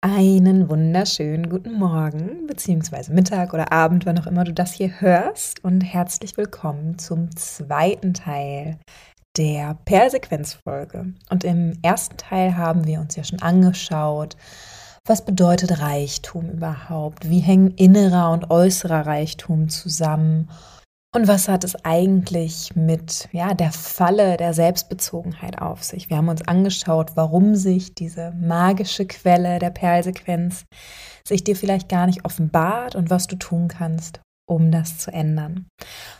Einen wunderschönen guten Morgen, beziehungsweise Mittag oder Abend, wann auch immer du das hier hörst. Und herzlich willkommen zum zweiten Teil der Perlsequenzfolge. Und im ersten Teil haben wir uns ja schon angeschaut, was bedeutet Reichtum überhaupt? Wie hängen innerer und äußerer Reichtum zusammen? Und was hat es eigentlich mit ja, der Falle der Selbstbezogenheit auf sich? Wir haben uns angeschaut, warum sich diese magische Quelle der Perlsequenz sich dir vielleicht gar nicht offenbart und was du tun kannst, um das zu ändern.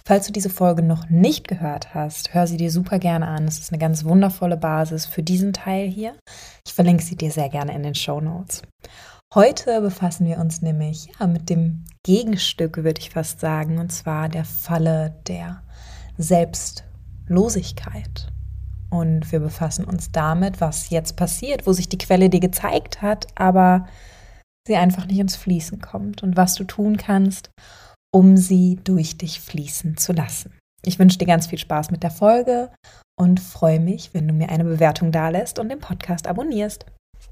Falls du diese Folge noch nicht gehört hast, hör sie dir super gerne an. Es ist eine ganz wundervolle Basis für diesen Teil hier. Ich verlinke sie dir sehr gerne in den Show Notes. Heute befassen wir uns nämlich ja, mit dem Gegenstück, würde ich fast sagen, und zwar der Falle der Selbstlosigkeit. Und wir befassen uns damit, was jetzt passiert, wo sich die Quelle dir gezeigt hat, aber sie einfach nicht ins Fließen kommt und was du tun kannst, um sie durch dich fließen zu lassen. Ich wünsche dir ganz viel Spaß mit der Folge und freue mich, wenn du mir eine Bewertung dalässt und den Podcast abonnierst.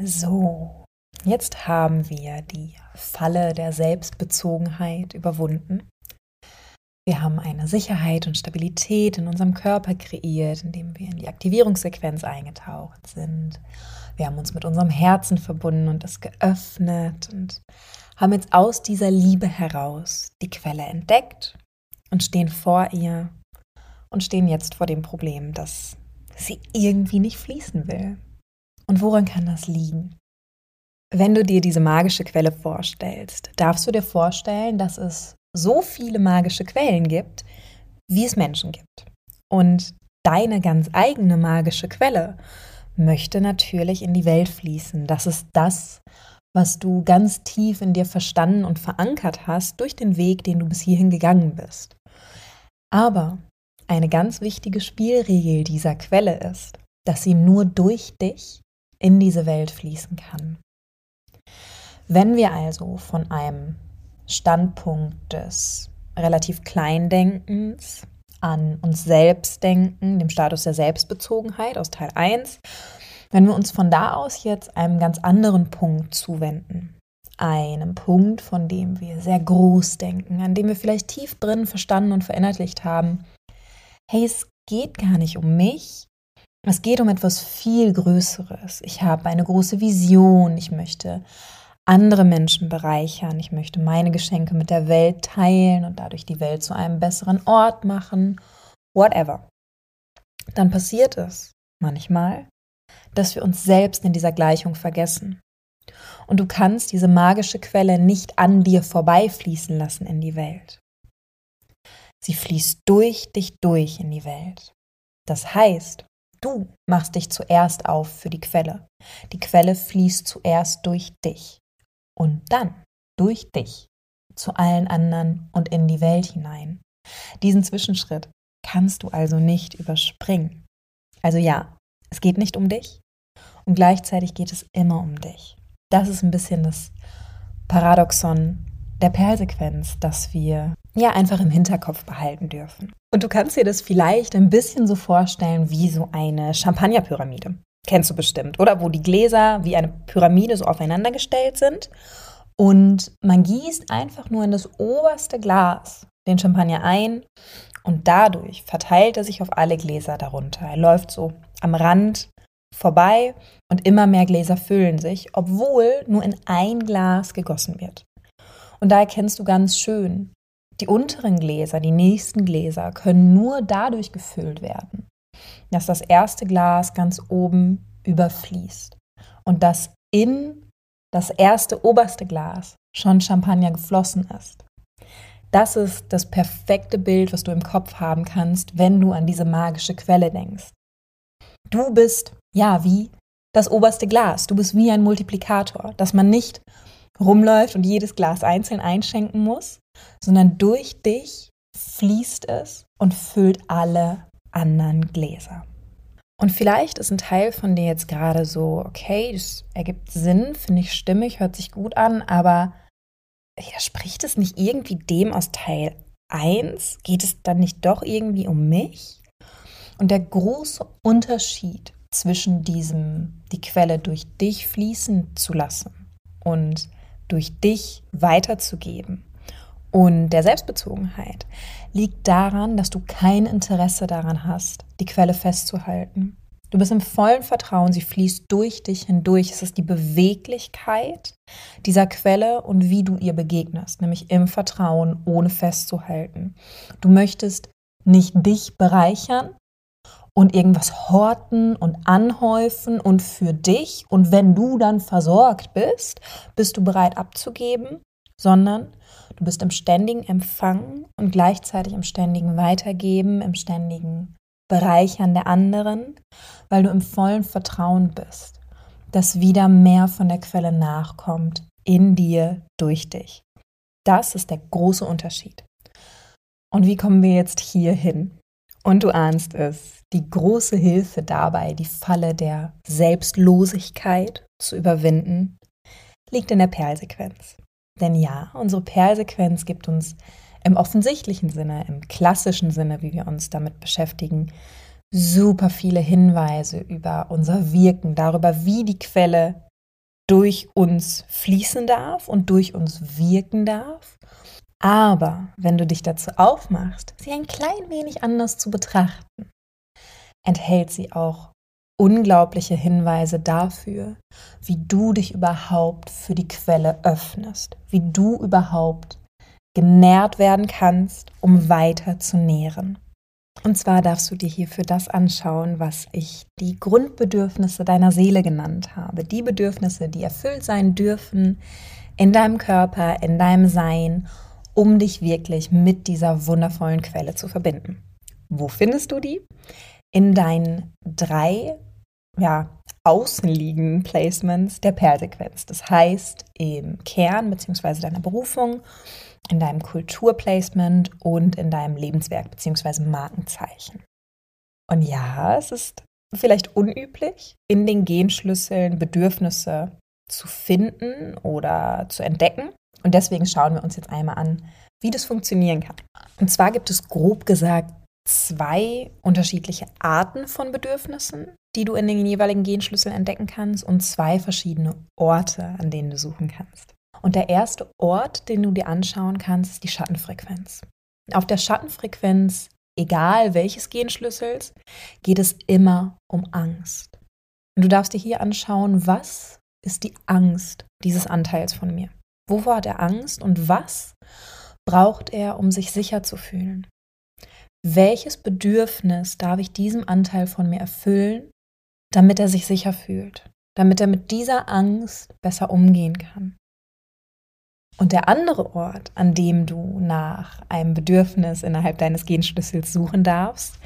So, jetzt haben wir die Falle der Selbstbezogenheit überwunden. Wir haben eine Sicherheit und Stabilität in unserem Körper kreiert, indem wir in die Aktivierungssequenz eingetaucht sind. Wir haben uns mit unserem Herzen verbunden und es geöffnet und haben jetzt aus dieser Liebe heraus die Quelle entdeckt und stehen vor ihr und stehen jetzt vor dem Problem, dass sie irgendwie nicht fließen will. Und woran kann das liegen? Wenn du dir diese magische Quelle vorstellst, darfst du dir vorstellen, dass es so viele magische Quellen gibt, wie es Menschen gibt. Und deine ganz eigene magische Quelle möchte natürlich in die Welt fließen. Das ist das, was du ganz tief in dir verstanden und verankert hast durch den Weg, den du bis hierhin gegangen bist. Aber eine ganz wichtige Spielregel dieser Quelle ist, dass sie nur durch dich in diese Welt fließen kann. Wenn wir also von einem Standpunkt des relativ Kleindenkens an uns selbst denken, dem Status der Selbstbezogenheit aus Teil 1, wenn wir uns von da aus jetzt einem ganz anderen Punkt zuwenden, einem Punkt, von dem wir sehr groß denken, an dem wir vielleicht tief drin verstanden und verinnerlicht haben, hey, es geht gar nicht um mich, es geht um etwas viel Größeres. Ich habe eine große Vision. Ich möchte andere Menschen bereichern. Ich möchte meine Geschenke mit der Welt teilen und dadurch die Welt zu einem besseren Ort machen. Whatever. Dann passiert es manchmal, dass wir uns selbst in dieser Gleichung vergessen. Und du kannst diese magische Quelle nicht an dir vorbeifließen lassen in die Welt. Sie fließt durch dich durch in die Welt. Das heißt, Du machst dich zuerst auf für die Quelle. Die Quelle fließt zuerst durch dich und dann durch dich zu allen anderen und in die Welt hinein. Diesen Zwischenschritt kannst du also nicht überspringen. Also ja, es geht nicht um dich und gleichzeitig geht es immer um dich. Das ist ein bisschen das Paradoxon der Perlsequenz, dass wir ja einfach im Hinterkopf behalten dürfen. Und du kannst dir das vielleicht ein bisschen so vorstellen wie so eine Champagnerpyramide. Kennst du bestimmt, oder? Wo die Gläser wie eine Pyramide so aufeinander gestellt sind. Und man gießt einfach nur in das oberste Glas den Champagner ein und dadurch verteilt er sich auf alle Gläser darunter. Er läuft so am Rand vorbei und immer mehr Gläser füllen sich, obwohl nur in ein Glas gegossen wird. Und da erkennst du ganz schön, die unteren Gläser, die nächsten Gläser können nur dadurch gefüllt werden, dass das erste Glas ganz oben überfließt und dass in das erste oberste Glas schon Champagner geflossen ist. Das ist das perfekte Bild, was du im Kopf haben kannst, wenn du an diese magische Quelle denkst. Du bist, ja, wie das oberste Glas. Du bist wie ein Multiplikator, dass man nicht rumläuft und jedes Glas einzeln einschenken muss, sondern durch dich fließt es und füllt alle anderen Gläser. Und vielleicht ist ein Teil von dir jetzt gerade so, okay, das ergibt Sinn, finde ich stimmig, hört sich gut an, aber widerspricht es nicht irgendwie dem aus Teil 1? Geht es dann nicht doch irgendwie um mich? Und der große Unterschied zwischen diesem, die Quelle durch dich fließen zu lassen und durch dich weiterzugeben und der Selbstbezogenheit liegt daran, dass du kein Interesse daran hast, die Quelle festzuhalten. Du bist im vollen Vertrauen, sie fließt durch dich hindurch. Es ist die Beweglichkeit dieser Quelle und wie du ihr begegnest, nämlich im Vertrauen, ohne festzuhalten. Du möchtest nicht dich bereichern und irgendwas horten und anhäufen und für dich und wenn du dann versorgt bist, bist du bereit abzugeben, sondern du bist im ständigen Empfangen und gleichzeitig im ständigen Weitergeben, im ständigen Bereichern der anderen, weil du im vollen Vertrauen bist, dass wieder mehr von der Quelle nachkommt, in dir, durch dich. Das ist der große Unterschied. Und wie kommen wir jetzt hier hin? Und du ahnst es, die große Hilfe dabei, die Falle der Selbstlosigkeit zu überwinden, liegt in der Perlsequenz. Denn ja, unsere Perlsequenz gibt uns im offensichtlichen Sinne, im klassischen Sinne, wie wir uns damit beschäftigen, super viele Hinweise über unser Wirken, darüber, wie die Quelle durch uns fließen darf und durch uns wirken darf. Aber wenn du dich dazu aufmachst, sie ein klein wenig anders zu betrachten, enthält sie auch unglaubliche Hinweise dafür, wie du dich überhaupt für die Quelle öffnest, wie du überhaupt genährt werden kannst, um weiter zu nähren. Und zwar darfst du dir hierfür das anschauen, was ich die Grundbedürfnisse deiner Seele genannt habe. Die Bedürfnisse, die erfüllt sein dürfen in deinem Körper, in deinem Sein, um dich wirklich mit dieser wundervollen Quelle zu verbinden. Wo findest du die? In deinen drei ja, außenliegenden Placements der Perlsequenz. Das heißt, im Kern bzw. deiner Berufung, in deinem Kulturplacement und in deinem Lebenswerk bzw. Markenzeichen. Und ja, es ist vielleicht unüblich, in den Genschlüsseln Bedürfnisse zu finden oder zu entdecken. Und deswegen schauen wir uns jetzt einmal an, wie das funktionieren kann. Und zwar gibt es grob gesagt zwei unterschiedliche Arten von Bedürfnissen, die du in den jeweiligen Genschlüsseln entdecken kannst und zwei verschiedene Orte, an denen du suchen kannst. Und der erste Ort, den du dir anschauen kannst, ist die Schattenfrequenz. Auf der Schattenfrequenz, egal welches Genschlüssels, geht es immer um Angst. Und du darfst dir hier anschauen, was ist die Angst dieses Anteils von mir? Wo war der Angst und was braucht er, um sich sicher zu fühlen? welches Bedürfnis darf ich diesem Anteil von mir erfüllen, damit er sich sicher fühlt, damit er mit dieser Angst besser umgehen kann. Und der andere Ort, an dem du nach einem Bedürfnis innerhalb deines Genschlüssels suchen darfst,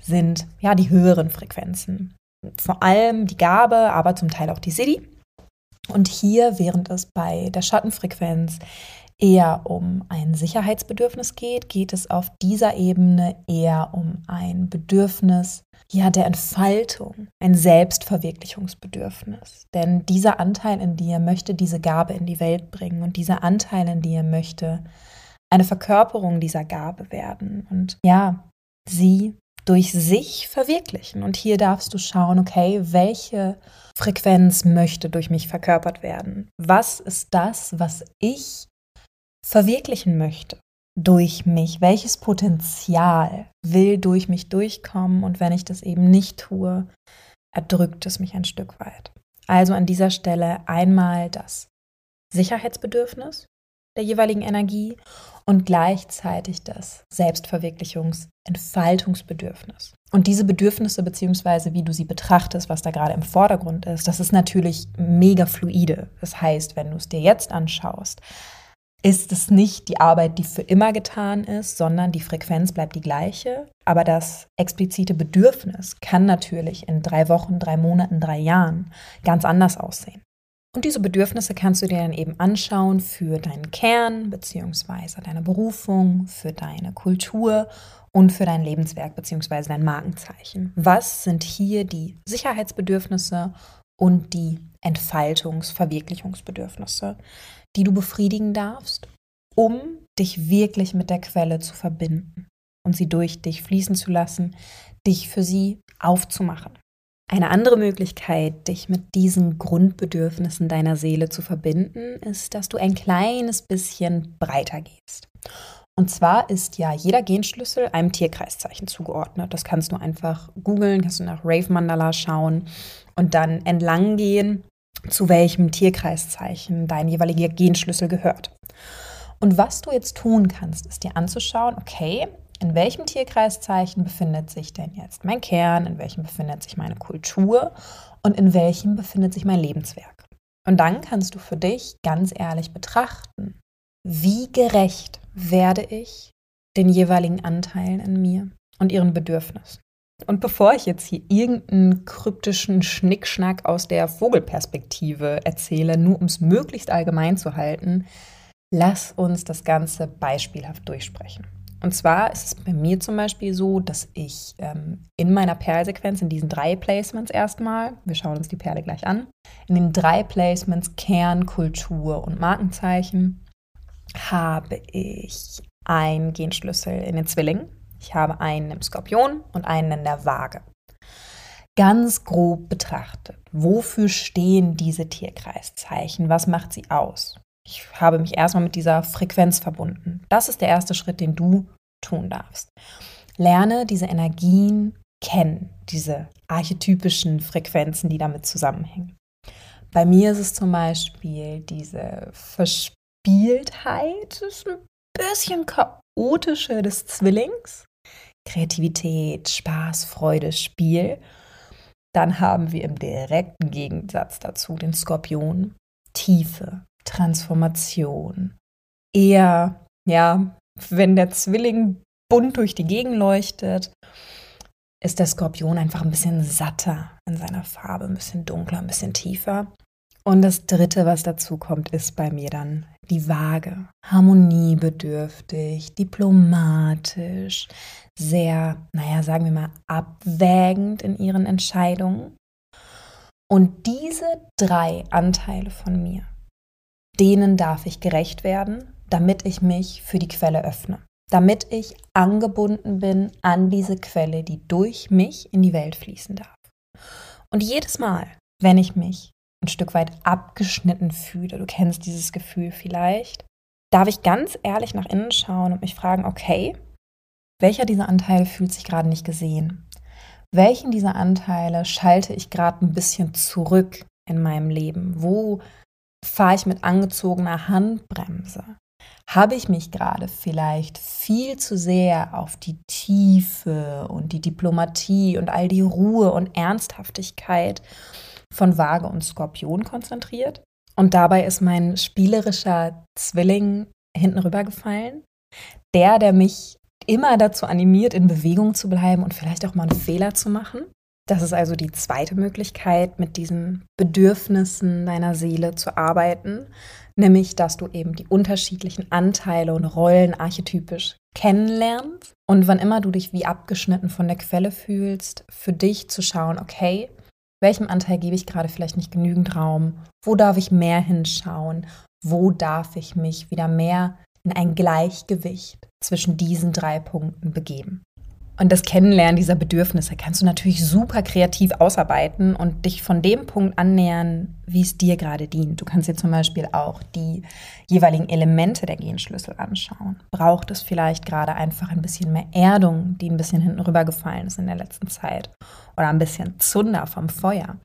sind ja die höheren Frequenzen. Vor allem die Gabe, aber zum Teil auch die Siddhi. Und hier, während es bei der Schattenfrequenz eher um ein Sicherheitsbedürfnis geht, geht es auf dieser Ebene eher um ein Bedürfnis ja der Entfaltung, ein Selbstverwirklichungsbedürfnis. Denn dieser Anteil in dir möchte diese Gabe in die Welt bringen und dieser Anteil in dir möchte eine Verkörperung dieser Gabe werden und ja, sie durch sich verwirklichen. Und hier darfst du schauen, okay, welche Frequenz möchte durch mich verkörpert werden? Was ist das, was ich verwirklichen möchte durch mich? Welches Potenzial will durch mich durchkommen? Und wenn ich das eben nicht tue, erdrückt es mich ein Stück weit. Also an dieser Stelle einmal das Sicherheitsbedürfnis der jeweiligen Energie und gleichzeitig das Selbstverwirklichungs-, Entfaltungsbedürfnis. Und diese Bedürfnisse, beziehungsweise wie du sie betrachtest, was da gerade im Vordergrund ist, das ist natürlich mega fluide. Das heißt, wenn du es dir jetzt anschaust, ist es nicht die Arbeit, die für immer getan ist, sondern die Frequenz bleibt die gleiche. Aber das explizite Bedürfnis kann natürlich in drei Wochen, drei Monaten, drei Jahren ganz anders aussehen. Und diese Bedürfnisse kannst du dir dann eben anschauen für deinen Kern beziehungsweise deine Berufung, für deine Kultur und für dein Lebenswerk beziehungsweise dein Markenzeichen. Was sind hier die Sicherheitsbedürfnisse und die Entfaltungs-, Verwirklichungsbedürfnisse, die du befriedigen darfst, um dich wirklich mit der Quelle zu verbinden und sie durch dich fließen zu lassen, dich für sie aufzumachen. Eine andere Möglichkeit, dich mit diesen Grundbedürfnissen deiner Seele zu verbinden, ist, dass du ein kleines bisschen breiter gehst. Und zwar ist ja jeder Genschlüssel einem Tierkreiszeichen zugeordnet. Das kannst du einfach googeln, kannst du nach Rave Mandala schauen und dann entlang gehen, zu welchem Tierkreiszeichen dein jeweiliger Genschlüssel gehört. Und was du jetzt tun kannst, ist dir anzuschauen, okay, in welchem Tierkreiszeichen befindet sich denn jetzt mein Kern, in welchem befindet sich meine Kultur und in welchem befindet sich mein Lebenswerk. Und dann kannst du für dich ganz ehrlich betrachten, wie gerecht werde ich den jeweiligen Anteilen in mir und ihren Bedürfnissen. Und bevor ich jetzt hier irgendeinen kryptischen Schnickschnack aus der Vogelperspektive erzähle, nur um es möglichst allgemein zu halten, lass uns das Ganze beispielhaft durchsprechen. Und zwar ist es bei mir zum Beispiel so, dass ich ähm, in meiner Perlsequenz, in diesen drei Placements erstmal, wir schauen uns die Perle gleich an, in den drei Placements Kern, Kultur und Markenzeichen habe ich einen Genschlüssel in den Zwillingen, ich habe einen im Skorpion und einen in der Waage. Ganz grob betrachtet, wofür stehen diese Tierkreiszeichen? Was macht sie aus? Ich habe mich erstmal mit dieser Frequenz verbunden. Das ist der erste Schritt, den du tun darfst. Lerne diese Energien kennen, diese archetypischen Frequenzen, die damit zusammenhängen. Bei mir ist es zum Beispiel diese Verspieltheit, ein bisschen chaotische des Zwillings. Kreativität, Spaß, Freude, Spiel. Dann haben wir im direkten Gegensatz dazu den Skorpion, Tiefe, Transformation. Eher, ja, wenn der Zwilling bunt durch die Gegend leuchtet, ist der Skorpion einfach ein bisschen satter in seiner Farbe, ein bisschen dunkler, ein bisschen tiefer. Und das Dritte, was dazu kommt, ist bei mir dann die Waage. Harmoniebedürftig, diplomatisch, sehr, naja, sagen wir mal, abwägend in ihren Entscheidungen. Und diese drei Anteile von mir denen darf ich gerecht werden, damit ich mich für die Quelle öffne, damit ich angebunden bin an diese Quelle, die durch mich in die Welt fließen darf. Und jedes Mal, wenn ich mich ein Stück weit abgeschnitten fühle, du kennst dieses Gefühl vielleicht, darf ich ganz ehrlich nach innen schauen und mich fragen, okay, welcher dieser Anteile fühlt sich gerade nicht gesehen? Welchen dieser Anteile schalte ich gerade ein bisschen zurück in meinem Leben? Wo fahre ich mit angezogener Handbremse? Habe ich mich gerade vielleicht viel zu sehr auf die Tiefe und die Diplomatie und all die Ruhe und Ernsthaftigkeit von Waage und Skorpion konzentriert? Und dabei ist mein spielerischer Zwilling hinten rübergefallen. Der, der mich immer dazu animiert, in Bewegung zu bleiben und vielleicht auch mal einen Fehler zu machen. Das ist also die zweite Möglichkeit, mit diesen Bedürfnissen deiner Seele zu arbeiten, nämlich dass du eben die unterschiedlichen Anteile und Rollen archetypisch kennenlernst und wann immer du dich wie abgeschnitten von der Quelle fühlst, für dich zu schauen, okay, welchem Anteil gebe ich gerade vielleicht nicht genügend Raum, wo darf ich mehr hinschauen, wo darf ich mich wieder mehr in ein Gleichgewicht zwischen diesen drei Punkten begeben. Und das Kennenlernen dieser Bedürfnisse kannst du natürlich super kreativ ausarbeiten und dich von dem Punkt annähern, wie es dir gerade dient. Du kannst dir zum Beispiel auch die jeweiligen Elemente der Genschlüssel anschauen. Braucht es vielleicht gerade einfach ein bisschen mehr Erdung, die ein bisschen hinten rübergefallen ist in der letzten Zeit? Oder ein bisschen Zunder vom Feuer?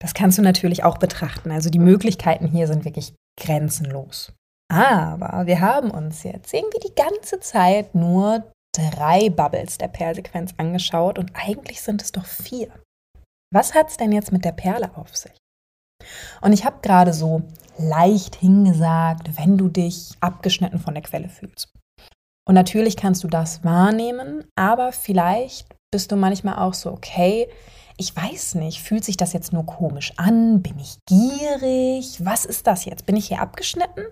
Das kannst du natürlich auch betrachten. Also die Möglichkeiten hier sind wirklich grenzenlos. Aber wir haben uns jetzt irgendwie die ganze Zeit nur drei Bubbles der Perlsequenz angeschaut und eigentlich sind es doch vier. Was hat es denn jetzt mit der Perle auf sich? Und ich habe gerade so leicht hingesagt, wenn du dich abgeschnitten von der Quelle fühlst. Und natürlich kannst du das wahrnehmen, aber vielleicht bist du manchmal auch so, okay, ich weiß nicht, fühlt sich das jetzt nur komisch an? Bin ich gierig? Was ist das jetzt? Bin ich hier abgeschnitten?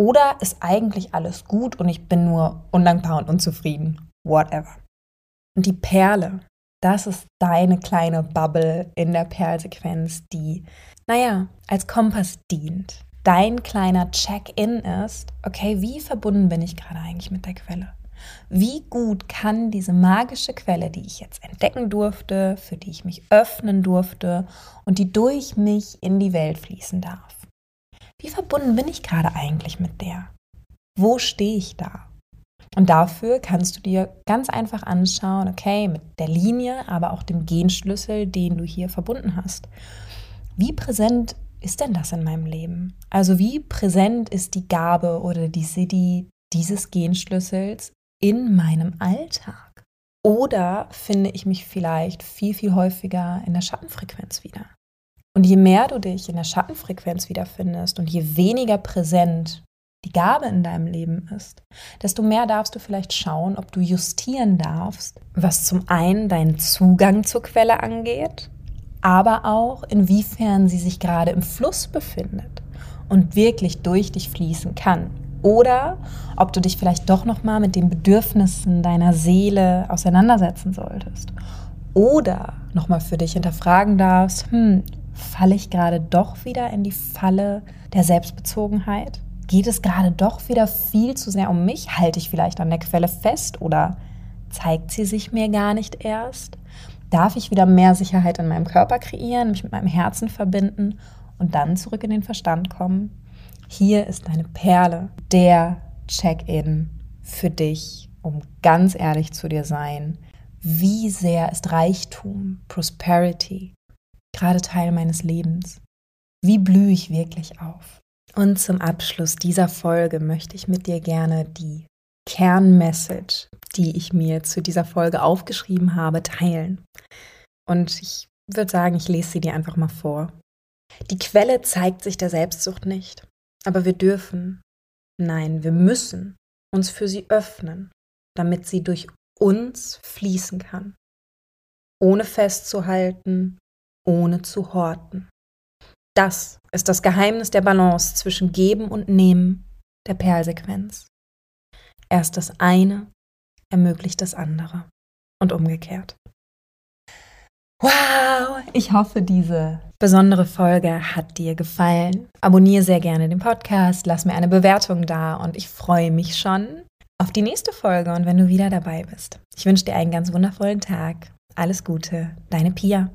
Oder ist eigentlich alles gut und ich bin nur undankbar und unzufrieden? Whatever. Und die Perle, das ist deine kleine Bubble in der Perlsequenz, die, naja, als Kompass dient. Dein kleiner Check-in ist, okay, wie verbunden bin ich gerade eigentlich mit der Quelle? Wie gut kann diese magische Quelle, die ich jetzt entdecken durfte, für die ich mich öffnen durfte und die durch mich in die Welt fließen darf? Wie verbunden bin ich gerade eigentlich mit der? Wo stehe ich da? Und dafür kannst du dir ganz einfach anschauen, okay, mit der Linie, aber auch dem Genschlüssel, den du hier verbunden hast. Wie präsent ist denn das in meinem Leben? Also wie präsent ist die Gabe oder die Siddhi dieses Genschlüssels in meinem Alltag? Oder finde ich mich vielleicht viel, viel häufiger in der Schattenfrequenz wieder? Und je mehr du dich in der Schattenfrequenz wiederfindest und je weniger präsent die Gabe in deinem Leben ist, desto mehr darfst du vielleicht schauen, ob du justieren darfst, was zum einen deinen Zugang zur Quelle angeht, aber auch inwiefern sie sich gerade im Fluss befindet und wirklich durch dich fließen kann. Oder ob du dich vielleicht doch noch mal mit den Bedürfnissen deiner Seele auseinandersetzen solltest. Oder noch mal für dich hinterfragen darfst, hm, falle ich gerade doch wieder in die Falle der Selbstbezogenheit? Geht es gerade doch wieder viel zu sehr um mich? Halte ich vielleicht an der Quelle fest oder zeigt sie sich mir gar nicht erst? Darf ich wieder mehr Sicherheit in meinem Körper kreieren, mich mit meinem Herzen verbinden und dann zurück in den Verstand kommen? Hier ist deine Perle, der Check-in für dich, um ganz ehrlich zu dir sein. Wie sehr ist Reichtum, Prosperity gerade Teil meines Lebens? Wie blühe ich wirklich auf? Und zum Abschluss dieser Folge möchte ich mit dir gerne die Kernmessage, die ich mir zu dieser Folge aufgeschrieben habe, teilen. Und ich würde sagen, ich lese sie dir einfach mal vor. Die Quelle zeigt sich der Selbstsucht nicht, aber wir dürfen, nein, wir müssen uns für sie öffnen, damit sie durch uns fließen kann, ohne festzuhalten, ohne zu horten. Das ist das Geheimnis der Balance zwischen Geben und Nehmen der Perlsequenz. Erst das eine ermöglicht das andere und umgekehrt. Wow, ich hoffe, diese besondere Folge hat dir gefallen. Abonniere sehr gerne den Podcast, lass mir eine Bewertung da und ich freue mich schon auf die nächste Folge und wenn du wieder dabei bist. Ich wünsche dir einen ganz wundervollen Tag. Alles Gute, deine Pia.